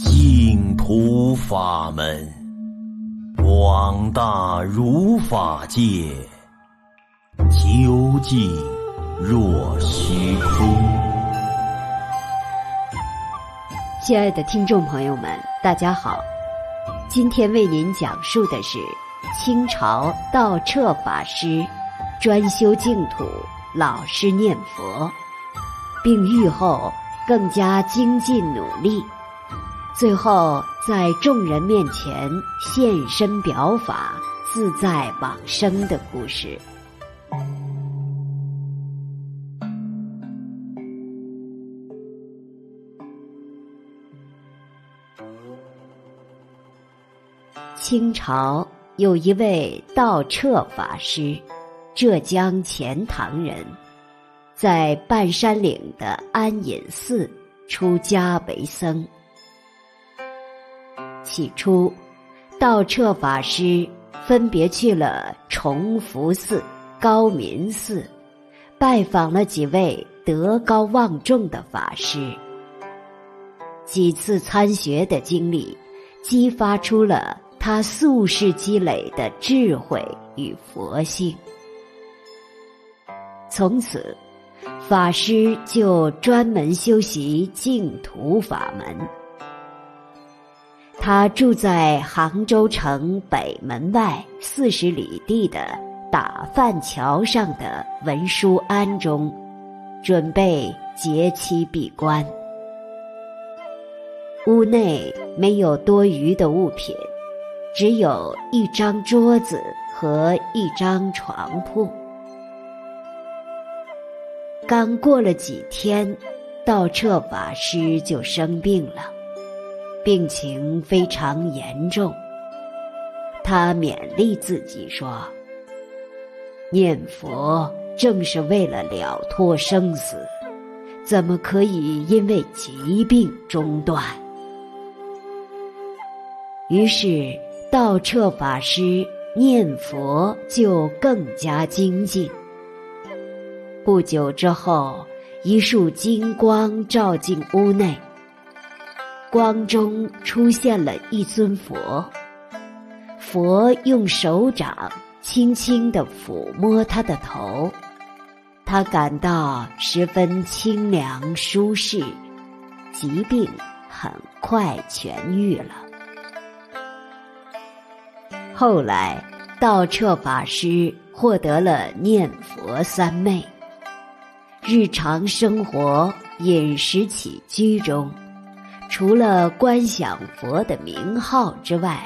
净土法门，广大如法界，究竟若虚空。亲爱的听众朋友们，大家好，今天为您讲述的是清朝道彻法师专修净土，老实念佛，并愈后更加精进努力，最后在众人面前现身表法，自在往生的故事。清朝有一位道彻法师，浙江钱塘人，在半山岭的安隐寺出家为僧。起初，道彻法师分别去了崇福寺、高明寺，拜访了几位德高望重的法师。几次参学的经历，激发出了。他宿世积累的智慧与佛性，从此，法师就专门修习净土法门。他住在杭州城北门外四十里地的打饭桥上的文殊庵中，准备结期闭关。屋内没有多余的物品。只有一张桌子和一张床铺。刚过了几天，道彻法师就生病了，病情非常严重。他勉励自己说：“念佛正是为了了脱生死，怎么可以因为疾病中断？”于是。道彻法师念佛就更加精进。不久之后，一束金光照进屋内，光中出现了一尊佛。佛用手掌轻轻地抚摸他的头，他感到十分清凉舒适，疾病很快痊愈了。后来，道彻法师获得了念佛三昧，日常生活、饮食起居中，除了观想佛的名号之外，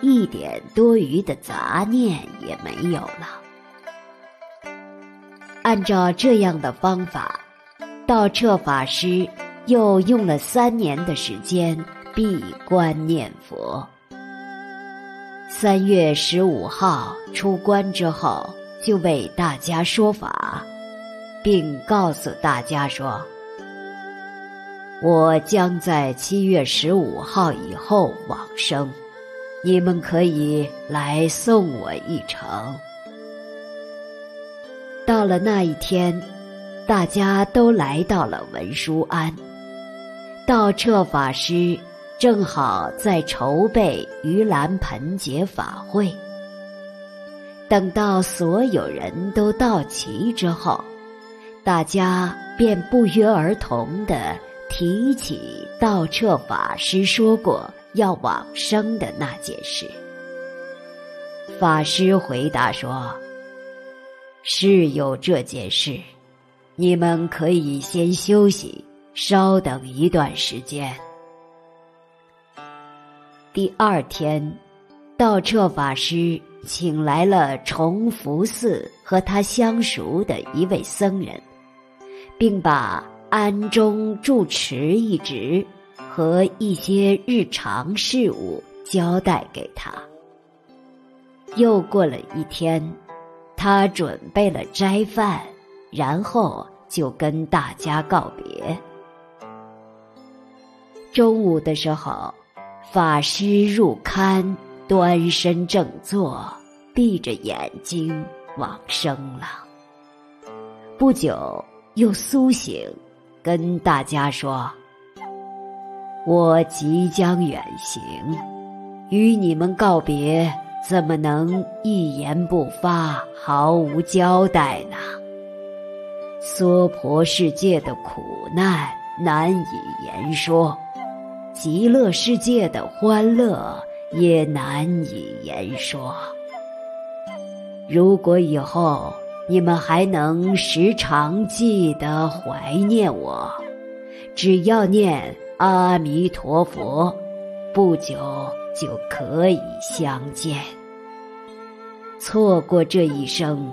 一点多余的杂念也没有了。按照这样的方法，道彻法师又用了三年的时间闭关念佛。三月十五号出关之后，就为大家说法，并告诉大家说：“我将在七月十五号以后往生，你们可以来送我一程。”到了那一天，大家都来到了文殊庵，道彻法师。正好在筹备盂兰盆节法会，等到所有人都到齐之后，大家便不约而同的提起道彻法师说过要往生的那件事。法师回答说：“是有这件事，你们可以先休息，稍等一段时间。”第二天，道彻法师请来了崇福寺和他相熟的一位僧人，并把庵中住持一职和一些日常事务交代给他。又过了一天，他准备了斋饭，然后就跟大家告别。中午的时候。法师入龛，端身正坐，闭着眼睛往生了。不久又苏醒，跟大家说：“我即将远行，与你们告别，怎么能一言不发，毫无交代呢？娑婆世界的苦难难以言说，极乐世界的欢乐也难以言说。如果以后你们还能时常记得怀念我，只要念阿弥陀佛，不久就可以相见。错过这一生，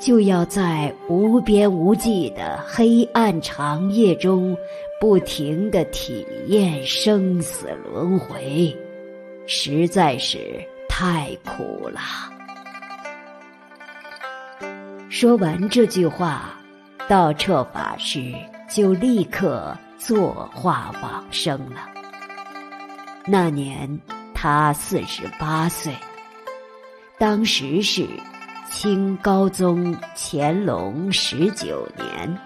就要在无边无际的黑暗长夜中，不停地体验生死轮回，实在是太苦了。说完这句话，道彻法师就立刻坐化往生了。那年他四十八岁，当时是清高宗乾隆十九年，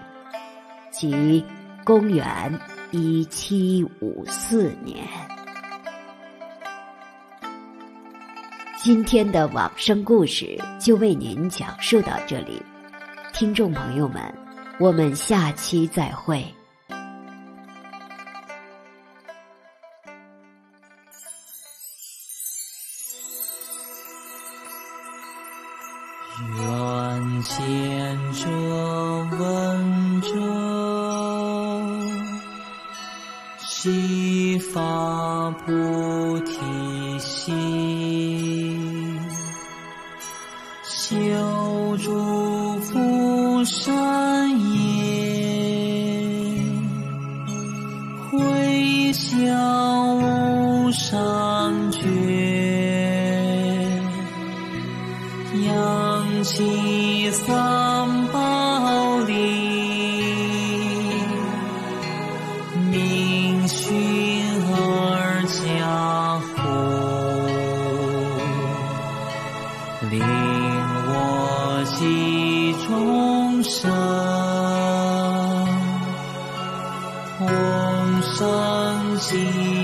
即公元一七五四年。今天的往生故事就为您讲述到这里，听众朋友们，我们下期再会。愿见者闻者，悉发菩提心。觉，扬起三宝铃，明熏而加护，令。我及众生同生极。